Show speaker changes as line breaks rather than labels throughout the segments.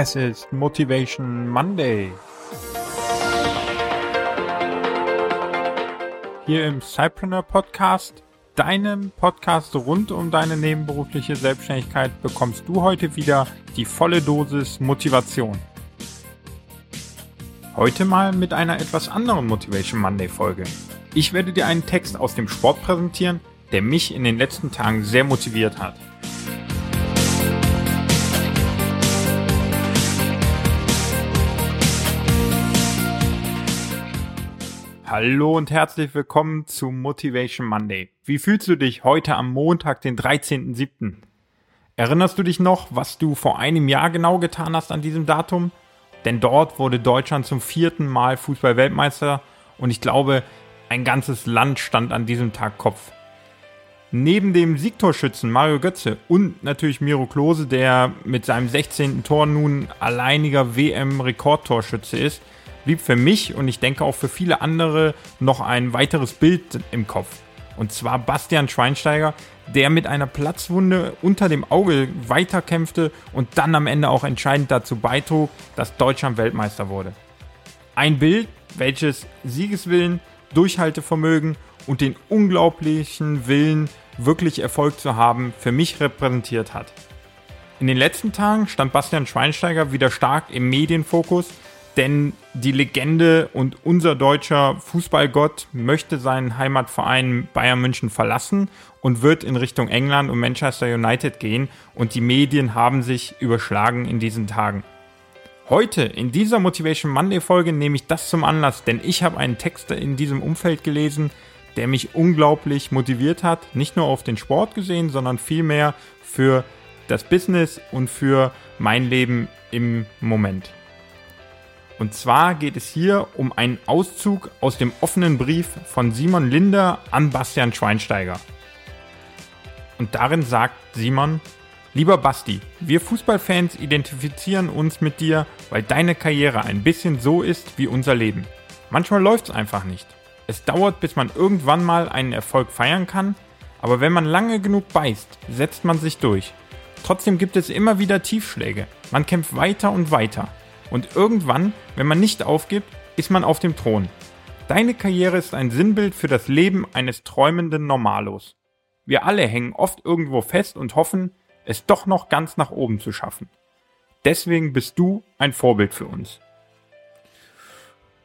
Es ist Motivation Monday. Hier im Cypreneur Podcast, deinem Podcast rund um deine nebenberufliche Selbstständigkeit, bekommst du heute wieder die volle Dosis Motivation. Heute mal mit einer etwas anderen Motivation Monday Folge. Ich werde dir einen Text aus dem Sport präsentieren, der mich in den letzten Tagen sehr motiviert hat. Hallo und herzlich willkommen zu Motivation Monday. Wie fühlst du dich heute am Montag, den 13.07.? Erinnerst du dich noch, was du vor einem Jahr genau getan hast an diesem Datum? Denn dort wurde Deutschland zum vierten Mal Fußball-Weltmeister und ich glaube, ein ganzes Land stand an diesem Tag Kopf. Neben dem Siegtorschützen Mario Götze und natürlich Miro Klose, der mit seinem 16. Tor nun alleiniger WM-Rekordtorschütze ist, blieb für mich und ich denke auch für viele andere noch ein weiteres Bild im Kopf. Und zwar Bastian Schweinsteiger, der mit einer Platzwunde unter dem Auge weiterkämpfte und dann am Ende auch entscheidend dazu beitrug, dass Deutschland Weltmeister wurde. Ein Bild, welches Siegeswillen, Durchhaltevermögen und den unglaublichen Willen, wirklich Erfolg zu haben, für mich repräsentiert hat. In den letzten Tagen stand Bastian Schweinsteiger wieder stark im Medienfokus, denn die Legende und unser deutscher Fußballgott möchte seinen Heimatverein Bayern München verlassen und wird in Richtung England und Manchester United gehen und die Medien haben sich überschlagen in diesen Tagen. Heute in dieser Motivation Monday Folge nehme ich das zum Anlass, denn ich habe einen Text in diesem Umfeld gelesen, der mich unglaublich motiviert hat, nicht nur auf den Sport gesehen, sondern vielmehr für das Business und für mein Leben im Moment. Und zwar geht es hier um einen Auszug aus dem offenen Brief von Simon Linder an Bastian Schweinsteiger. Und darin sagt Simon, Lieber Basti, wir Fußballfans identifizieren uns mit dir, weil deine Karriere ein bisschen so ist wie unser Leben. Manchmal läuft es einfach nicht. Es dauert, bis man irgendwann mal einen Erfolg feiern kann, aber wenn man lange genug beißt, setzt man sich durch. Trotzdem gibt es immer wieder Tiefschläge. Man kämpft weiter und weiter. Und irgendwann, wenn man nicht aufgibt, ist man auf dem Thron. Deine Karriere ist ein Sinnbild für das Leben eines träumenden Normalos. Wir alle hängen oft irgendwo fest und hoffen, es doch noch ganz nach oben zu schaffen. Deswegen bist du ein Vorbild für uns.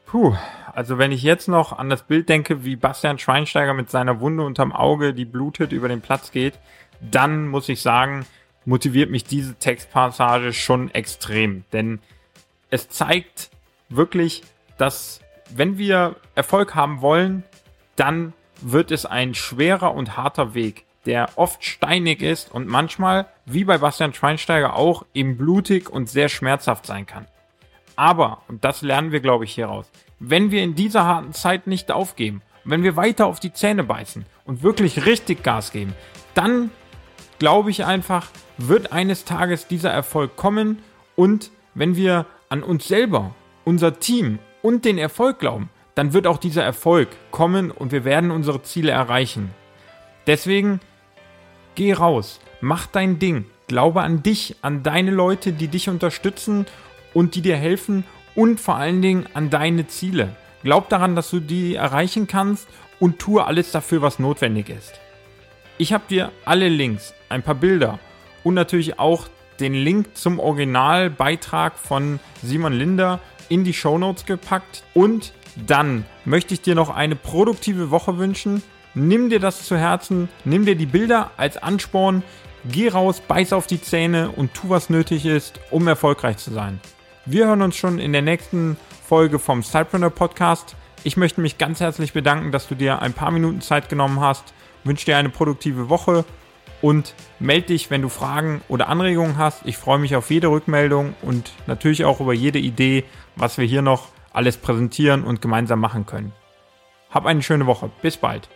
Puh, also wenn ich jetzt noch an das Bild denke, wie Bastian Schweinsteiger mit seiner Wunde unterm Auge, die blutet, über den Platz geht, dann muss ich sagen, motiviert mich diese Textpassage schon extrem. Denn es zeigt wirklich, dass wenn wir Erfolg haben wollen, dann wird es ein schwerer und harter Weg, der oft steinig ist und manchmal, wie bei Bastian Schweinsteiger auch, eben blutig und sehr schmerzhaft sein kann. Aber, und das lernen wir, glaube ich, hieraus, wenn wir in dieser harten Zeit nicht aufgeben, wenn wir weiter auf die Zähne beißen und wirklich richtig Gas geben, dann glaube ich einfach, wird eines Tages dieser Erfolg kommen und wenn wir an uns selber, unser Team und den Erfolg glauben, dann wird auch dieser Erfolg kommen und wir werden unsere Ziele erreichen. Deswegen geh raus, mach dein Ding, glaube an dich, an deine Leute, die dich unterstützen und die dir helfen und vor allen Dingen an deine Ziele. Glaub daran, dass du die erreichen kannst und tue alles dafür, was notwendig ist. Ich habe dir alle Links, ein paar Bilder und natürlich auch den Link zum Originalbeitrag von Simon Linder in die Show Notes gepackt. Und dann möchte ich dir noch eine produktive Woche wünschen. Nimm dir das zu Herzen, nimm dir die Bilder als Ansporn, geh raus, beiß auf die Zähne und tu, was nötig ist, um erfolgreich zu sein. Wir hören uns schon in der nächsten Folge vom Sidepreneur Podcast. Ich möchte mich ganz herzlich bedanken, dass du dir ein paar Minuten Zeit genommen hast. Wünsche dir eine produktive Woche und melde dich, wenn du Fragen oder Anregungen hast. Ich freue mich auf jede Rückmeldung und natürlich auch über jede Idee, was wir hier noch alles präsentieren und gemeinsam machen können. Hab eine schöne Woche. Bis bald.